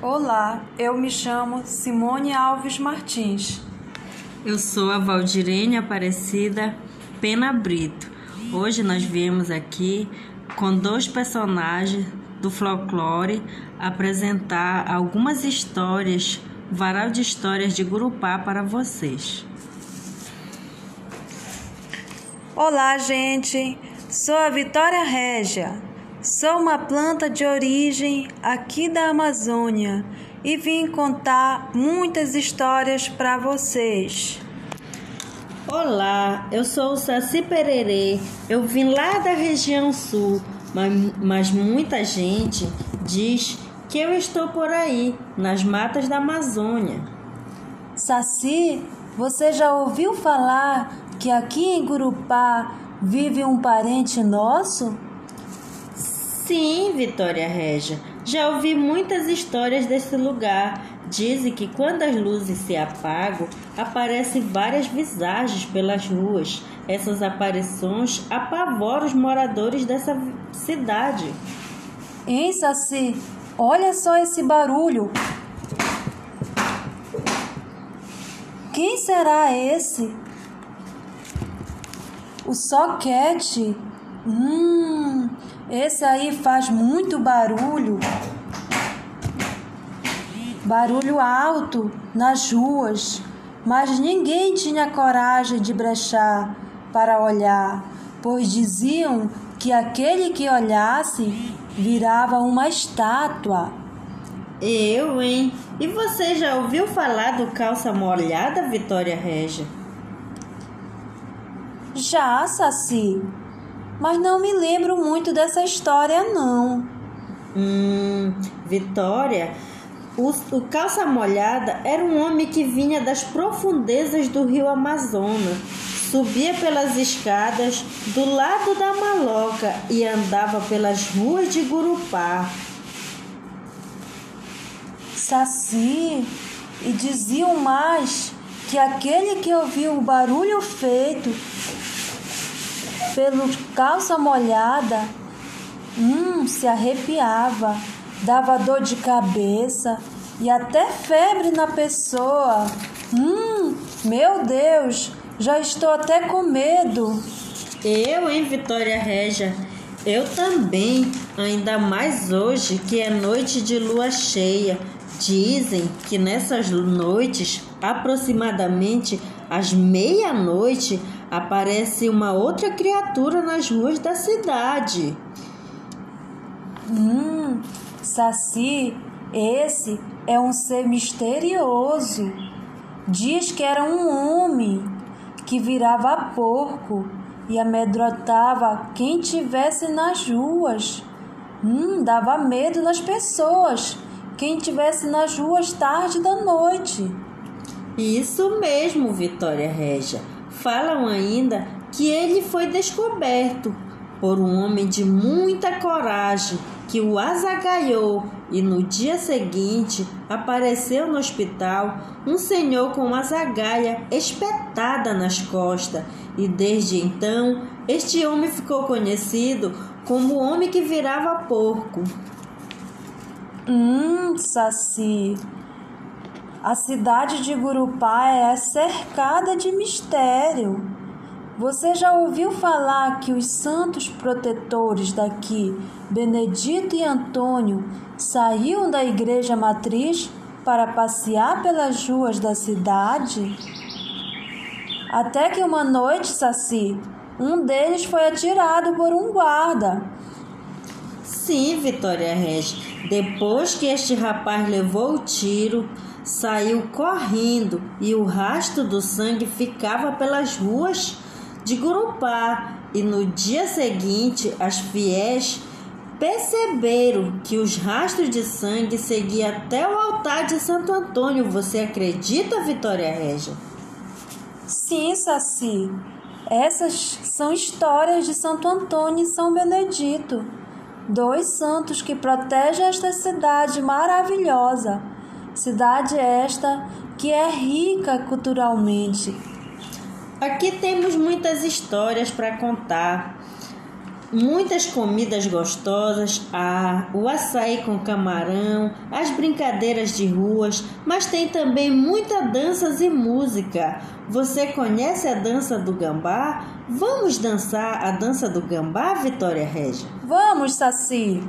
Olá, eu me chamo Simone Alves Martins. Eu sou a Valdirene Aparecida Pena Brito. Hoje nós viemos aqui com dois personagens do folclore apresentar algumas histórias, varal de histórias de Gurupá para vocês. Olá, gente. Sou a Vitória Régia. Sou uma planta de origem aqui da Amazônia e vim contar muitas histórias para vocês. Olá, eu sou o Saci Pererê. Eu vim lá da região sul, mas, mas muita gente diz que eu estou por aí, nas matas da Amazônia. Saci, você já ouviu falar que aqui em Gurupá vive um parente nosso? Sim, Vitória Régia. Já ouvi muitas histórias desse lugar. Dizem que quando as luzes se apagam, aparecem várias visagens pelas ruas. Essas aparições apavoram os moradores dessa cidade. Hein, Saci? Olha só esse barulho. Quem será esse? O soquete. Hum, esse aí faz muito barulho. Barulho alto nas ruas, mas ninguém tinha coragem de brechar para olhar, pois diziam que aquele que olhasse virava uma estátua. Eu, hein? E você já ouviu falar do calça molhada, Vitória Régia? Já, Saci, mas não me lembro muito dessa história, não. Hum, Vitória, o, o calça molhada era um homem que vinha das profundezas do rio Amazonas, subia pelas escadas do lado da maloca e andava pelas ruas de Gurupá. Saci, e diziam mais que aquele que ouviu o barulho feito pelo calça molhada, hum, se arrepiava, dava dor de cabeça e até febre na pessoa. Hum, meu Deus, já estou até com medo. Eu, hein, Vitória Régia? Eu também, ainda mais hoje que é noite de lua cheia. Dizem que nessas noites, aproximadamente às meia-noite, aparece uma outra criatura nas ruas da cidade. Hum, Saci, esse é um ser misterioso. Diz que era um homem que virava porco e amedrontava quem tivesse nas ruas. Hum, dava medo nas pessoas, quem tivesse nas ruas tarde da noite. Isso mesmo, Vitória Régia. Falam ainda que ele foi descoberto por um homem de muita coragem que o azagaiou e no dia seguinte apareceu no hospital um senhor com uma zagaia espetada nas costas e desde então este homem ficou conhecido como o homem que virava porco. Hum, Saci, a cidade de Gurupá é cercada de mistério. Você já ouviu falar que os santos protetores daqui, Benedito e Antônio, saíam da igreja matriz para passear pelas ruas da cidade? Até que uma noite, Saci, um deles foi atirado por um guarda. Sim, Vitória Regis. Depois que este rapaz levou o tiro, saiu correndo e o rastro do sangue ficava pelas ruas de Gurupá. E no dia seguinte, as fiéis perceberam que os rastros de sangue seguiam até o altar de Santo Antônio. Você acredita, Vitória Régia? Sim, Saci. Essas são histórias de Santo Antônio e São Benedito, dois santos que protegem esta cidade maravilhosa. Cidade esta que é rica culturalmente. Aqui temos muitas histórias para contar. muitas comidas gostosas, há o açaí com camarão, as brincadeiras de ruas, mas tem também muita danças e música. Você conhece a dança do gambá? Vamos dançar a dança do gambá, Vitória Regia? Vamos, Saci!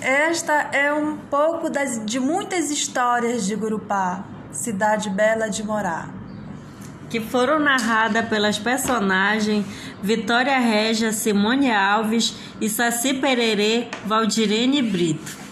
Esta é um pouco das, de muitas histórias de Gurupá, cidade bela de morar. Que foram narradas pelas personagens Vitória Régia, Simone Alves e Saci Pererê, Valdirene Brito.